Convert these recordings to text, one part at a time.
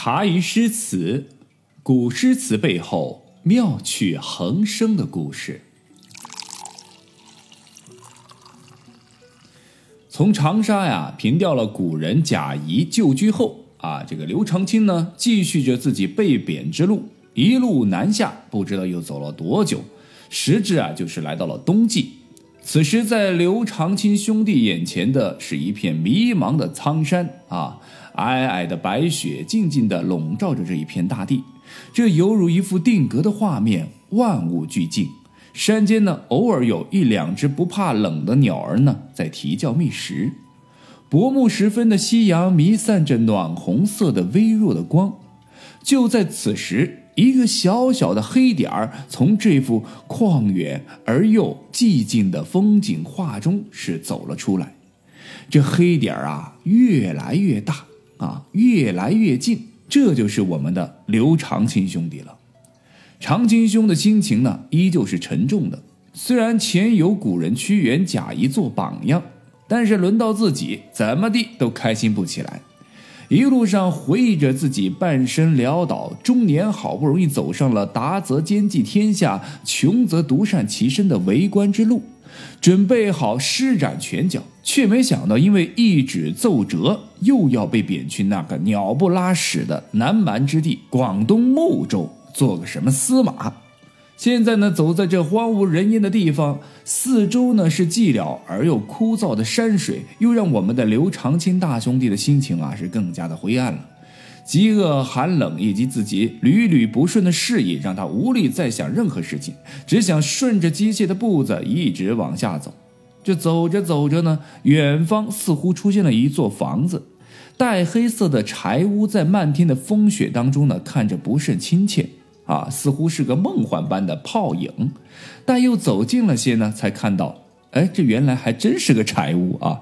茶余诗词，古诗词背后妙趣横生的故事。从长沙呀平掉了古人贾谊旧居后啊，这个刘长卿呢，继续着自己被贬之路，一路南下，不知道又走了多久，时至啊，就是来到了冬季。此时，在刘长卿兄弟眼前的是一片迷茫的苍山啊。皑皑的白雪静静地笼罩着这一片大地，这犹如一幅定格的画面，万物俱静。山间呢，偶尔有一两只不怕冷的鸟儿呢，在啼叫觅食。薄暮时分的夕阳弥散着暖红色的微弱的光。就在此时，一个小小的黑点儿从这幅旷远而又寂静的风景画中是走了出来。这黑点儿啊，越来越大。啊，越来越近，这就是我们的刘长卿兄弟了。长卿兄的心情呢，依旧是沉重的。虽然前有古人屈原、贾谊做榜样，但是轮到自己，怎么地都开心不起来。一路上回忆着自己半生潦倒，中年好不容易走上了达则兼济天下，穷则独善其身的为官之路。准备好施展拳脚，却没想到因为一纸奏折，又要被贬去那个鸟不拉屎的南蛮之地——广东睦州，做个什么司马。现在呢，走在这荒无人烟的地方，四周呢是寂寥而又枯燥的山水，又让我们的刘长卿大兄弟的心情啊是更加的灰暗了。饥饿、寒冷以及自己屡屡不顺的事业，让他无力再想任何事情，只想顺着机械的步子一直往下走。这走着走着呢，远方似乎出现了一座房子，带黑色的柴屋，在漫天的风雪当中呢，看着不甚亲切啊，似乎是个梦幻般的泡影。但又走近了些呢，才看到，哎，这原来还真是个柴屋啊！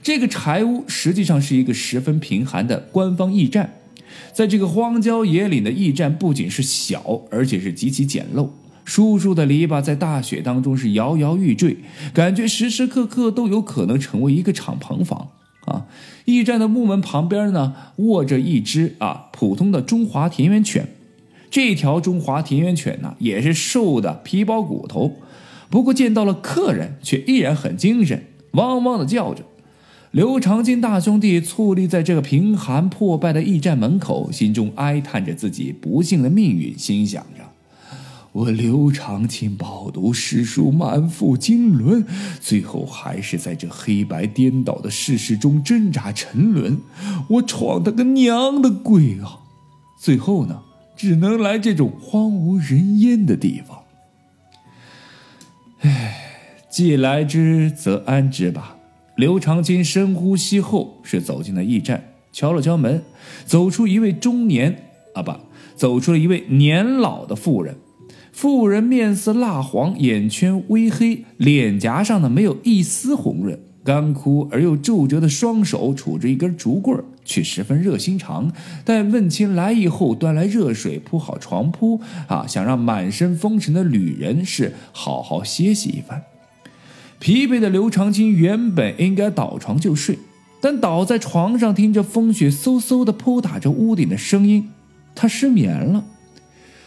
这个柴屋实际上是一个十分贫寒的官方驿站。在这个荒郊野岭的驿站，不仅是小，而且是极其简陋。疏疏的篱笆在大雪当中是摇摇欲坠，感觉时时刻刻都有可能成为一个敞篷房啊！驿站的木门旁边呢，卧着一只啊普通的中华田园犬。这条中华田园犬呢，也是瘦的皮包骨头，不过见到了客人，却依然很精神，汪汪的叫着。刘长卿大兄弟矗立在这个贫寒破败的驿站门口，心中哀叹着自己不幸的命运，心想着：我刘长卿饱读诗书，满腹经纶，最后还是在这黑白颠倒的世事中挣扎沉沦。我闯他个娘的鬼啊！最后呢，只能来这种荒无人烟的地方。唉，既来之，则安之吧。刘长卿深呼吸后，是走进了驿站，敲了敲门，走出一位中年啊不，走出了一位年老的妇人。妇人面色蜡黄，眼圈微黑，脸颊上呢没有一丝红润，干枯而又皱褶的双手杵着一根竹棍儿，却十分热心肠。待问清来意后，端来热水，铺好床铺啊，想让满身风尘的旅人是好好歇息一番。疲惫的刘长卿原本应该倒床就睡，但倒在床上听着风雪嗖嗖的扑打着屋顶的声音，他失眠了。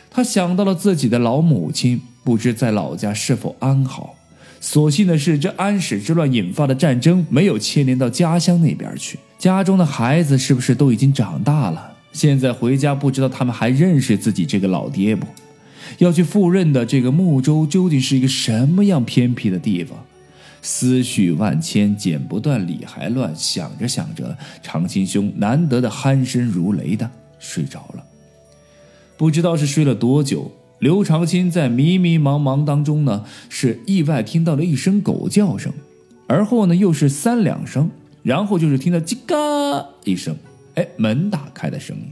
他想到了自己的老母亲，不知在老家是否安好。所幸的是，这安史之乱引发的战争没有牵连到家乡那边去。家中的孩子是不是都已经长大了？现在回家，不知道他们还认识自己这个老爹不？要去赴任的这个睦州究竟是一个什么样偏僻的地方？思绪万千，剪不断，理还乱。想着想着，长青兄难得的鼾声如雷的睡着了。不知道是睡了多久，刘长卿在迷迷茫茫当中呢，是意外听到了一声狗叫声，而后呢又是三两声，然后就是听到叽嘎一声，哎，门打开的声音。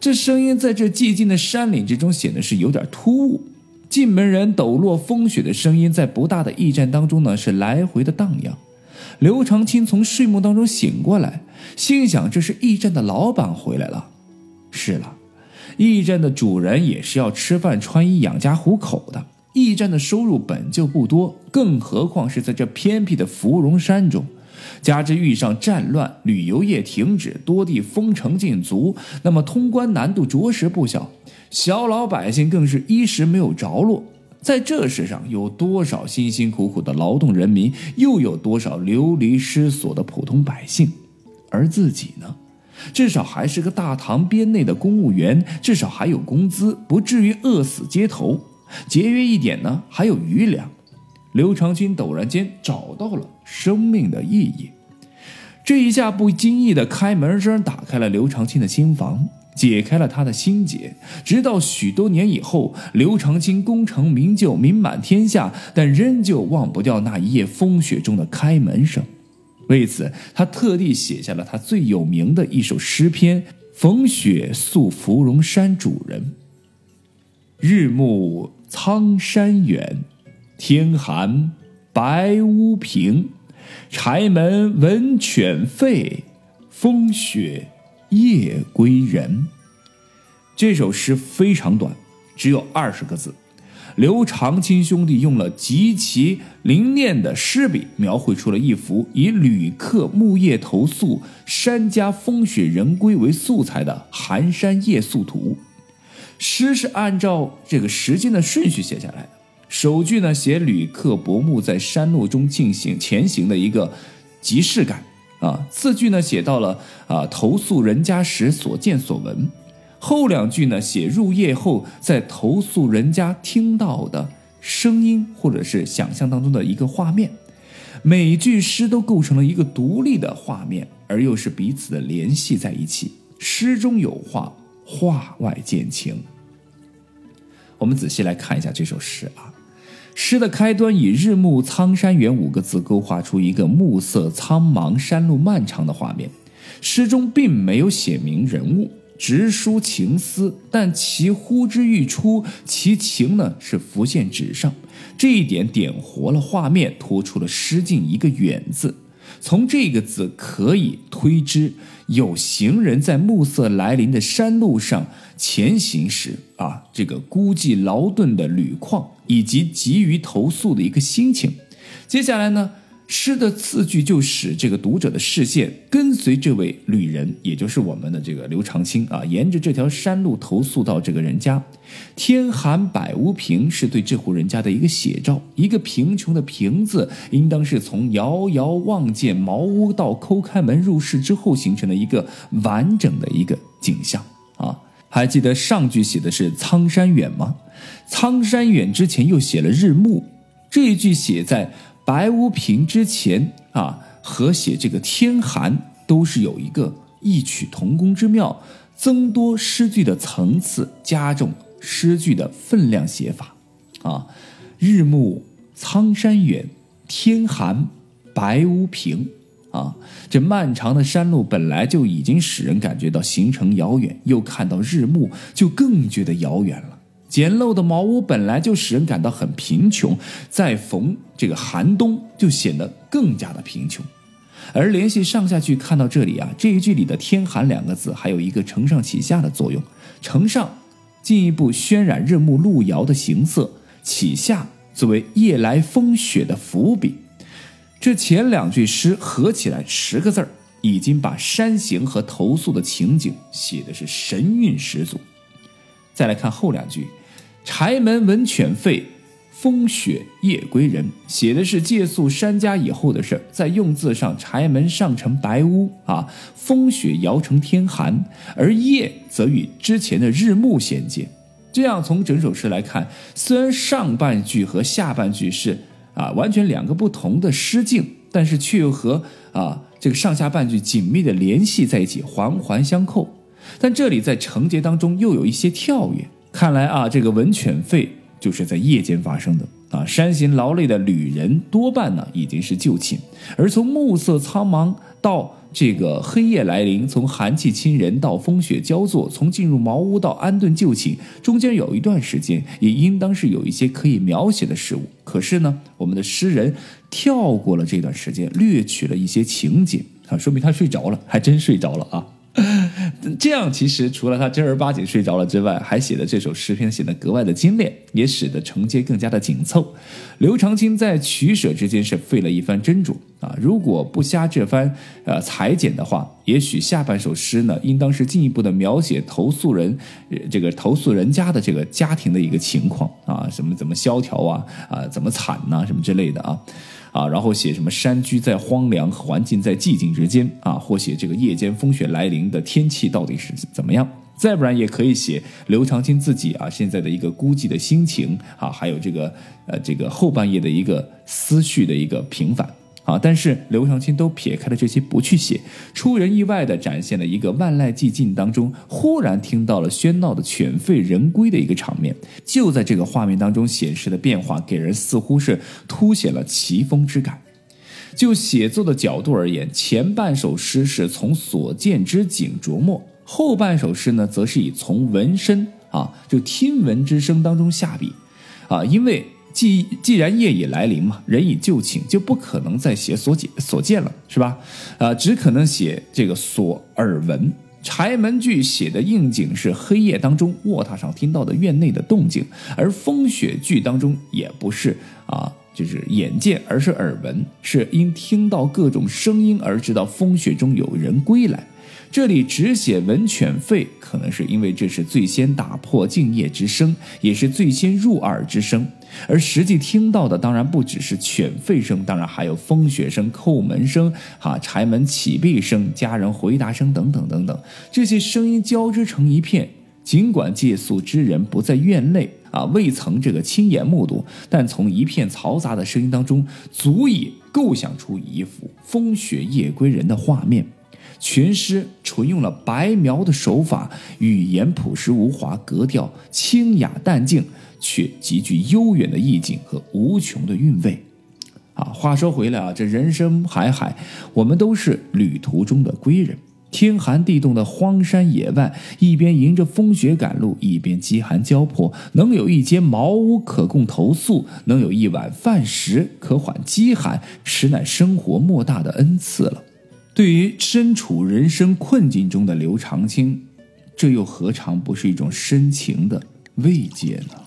这声音在这寂静的山岭之中显得是有点突兀。进门人抖落风雪的声音，在不大的驿站当中呢，是来回的荡漾。刘长卿从睡梦当中醒过来，心想：这是驿站的老板回来了。是了，驿站的主人也是要吃饭、穿衣、养家糊口的。驿站的收入本就不多，更何况是在这偏僻的芙蓉山中，加之遇上战乱，旅游业停止，多地封城禁足，那么通关难度着实不小。小老百姓更是衣食没有着落。在这世上，有多少辛辛苦苦的劳动人民，又有多少流离失所的普通百姓？而自己呢？至少还是个大唐边内的公务员，至少还有工资，不至于饿死街头。节约一点呢，还有余粮。刘长卿陡然间找到了生命的意义。这一下不经意的开门声，打开了刘长卿的心房，解开了他的心结。直到许多年以后，刘长卿功成名就，名满天下，但仍旧忘不掉那一夜风雪中的开门声。为此，他特地写下了他最有名的一首诗篇《逢雪宿芙蓉山主人》：“日暮苍山远，天寒白屋贫。柴门闻犬吠，风雪夜归人。”这首诗非常短，只有二十个字。刘长卿兄弟用了极其灵练的诗笔，描绘出了一幅以旅客木叶投宿、山家风雪人归为素材的寒山夜宿图。诗是按照这个时间的顺序写下来的。首句呢，写旅客薄暮在山路中进行前行的一个即视感啊。次句呢，写到了啊投宿人家时所见所闻。后两句呢，写入夜后在投宿人家听到的声音，或者是想象当中的一个画面。每句诗都构成了一个独立的画面，而又是彼此的联系在一起。诗中有画，画外见情。我们仔细来看一下这首诗啊。诗的开端以“日暮苍山远”五个字勾画出一个暮色苍茫、山路漫长的画面。诗中并没有写明人物。直抒情思，但其呼之欲出，其情呢是浮现纸上，这一点点活了画面，突出了诗境一个远字。从这个字可以推知，有行人在暮色来临的山路上前行时，啊，这个孤寂劳顿的旅况，以及急于投宿的一个心情。接下来呢？诗的次句就使这个读者的视线跟随这位旅人，也就是我们的这个刘长卿啊，沿着这条山路投宿到这个人家。天寒百屋贫是对这户人家的一个写照，一个贫穷的贫字，应当是从遥遥望见茅屋到抠开门入室之后形成的一个完整的一个景象啊。还记得上句写的是苍山远吗？苍山远之前又写了日暮，这一句写在。白屋平之前啊，和写这个天寒都是有一个异曲同工之妙，增多诗句的层次，加重诗句的分量写法啊。日暮苍山远，天寒白屋贫啊。这漫长的山路本来就已经使人感觉到行程遥远，又看到日暮，就更觉得遥远了。简陋的茅屋本来就使人感到很贫穷，再逢这个寒冬，就显得更加的贫穷。而联系上下句看到这里啊，这一句里的“天寒”两个字还有一个承上启下的作用，承上进一步渲染日暮路遥的形色，启下作为夜来风雪的伏笔。这前两句诗合起来十个字儿，已经把山行和投宿的情景写的是神韵十足。再来看后两句，“柴门闻犬吠，风雪夜归人”，写的是借宿山家以后的事儿。在用字上，柴门上成白屋啊，风雪摇成天寒，而夜则与之前的日暮衔接。这样从整首诗来看，虽然上半句和下半句是啊完全两个不同的诗境，但是却又和啊这个上下半句紧密的联系在一起，环环相扣。但这里在承节当中又有一些跳跃，看来啊，这个闻犬吠就是在夜间发生的啊。山行劳累的旅人多半呢已经是就寝，而从暮色苍茫到这个黑夜来临，从寒气侵人到风雪交作，从进入茅屋到安顿就寝，中间有一段时间，也应当是有一些可以描写的事物。可是呢，我们的诗人跳过了这段时间，略取了一些情节啊，说明他睡着了，还真睡着了啊。这样其实除了他正儿八经睡着了之外，还写的这首诗篇显得格外的精炼，也使得承接更加的紧凑。刘长卿在取舍之间是费了一番斟酌啊，如果不瞎这番呃裁剪的话，也许下半首诗呢，应当是进一步的描写投诉人这个投诉人家的这个家庭的一个情况啊，什么怎么萧条啊啊，怎么惨呐，什么之类的啊。啊，然后写什么山居在荒凉，环境在寂静之间啊，或写这个夜间风雪来临的天气到底是怎么样？再不然也可以写刘长卿自己啊现在的一个孤寂的心情啊，还有这个呃这个后半夜的一个思绪的一个平反。啊！但是刘长卿都撇开了这些不去写，出人意外地展现了一个万籁寂静当中，忽然听到了喧闹的犬吠人归的一个场面。就在这个画面当中显示的变化，给人似乎是凸显了奇峰之感。就写作的角度而言，前半首诗是从所见之景琢磨，后半首诗呢，则是以从闻声啊，就听闻之声当中下笔，啊，因为。既既然夜已来临嘛，人已就寝，就不可能再写所见所见了，是吧？啊，只可能写这个所耳闻。柴门剧写的应景是黑夜当中卧榻上听到的院内的动静，而风雪剧当中也不是啊，就是眼见，而是耳闻，是因听到各种声音而知道风雪中有人归来。这里只写闻犬吠，可能是因为这是最先打破静夜之声，也是最先入耳之声。而实际听到的当然不只是犬吠声，当然还有风雪声、叩门声、哈柴门启闭声、家人回答声等等等等。这些声音交织成一片，尽管借宿之人不在院内啊，未曾这个亲眼目睹，但从一片嘈杂的声音当中，足以构想出一幅风雪夜归人的画面。全诗纯用了白描的手法，语言朴实无华，格调清雅淡静，却极具悠远的意境和无穷的韵味。啊，话说回来啊，这人生海海，我们都是旅途中的归人。天寒地冻的荒山野外，一边迎着风雪赶路，一边饥寒交迫，能有一间茅屋可供投宿，能有一碗饭食可缓饥寒，实乃生活莫大的恩赐了。对于身处人生困境中的刘长卿，这又何尝不是一种深情的慰藉呢？